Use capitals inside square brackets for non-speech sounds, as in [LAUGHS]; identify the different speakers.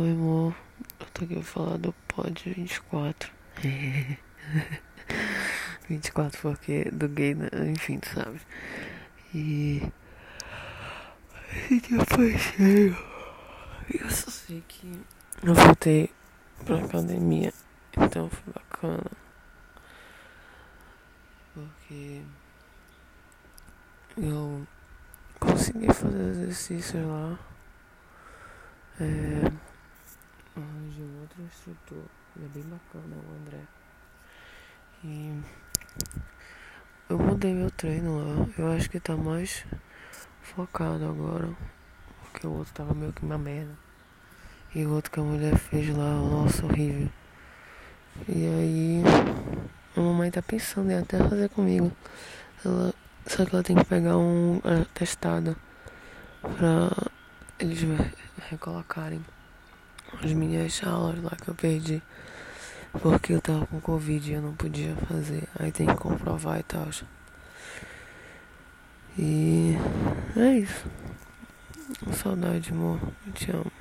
Speaker 1: Oi, amor. Eu tô aqui pra falar do pod 24. 24 [LAUGHS] porque do gay, né? enfim, tu sabe. E. E depois cheio. Eu só sei que eu voltei pra academia. Então foi bacana. Porque eu consegui fazer exercícios lá. É, instrutor. Ele é bem bacana, o André. E eu mudei meu treino lá. Eu acho que tá mais focado agora. Porque o outro tava meio que uma merda. E o outro que a mulher fez lá, nossa, horrível. E aí a mamãe tá pensando em até fazer comigo. Ela, só que ela tem que pegar um atestado pra eles recolocarem as minhas aulas lá que eu perdi. Porque eu tava com Covid e eu não podia fazer. Aí tem que comprovar e tal. E é isso. Saudade, amor. Eu te amo.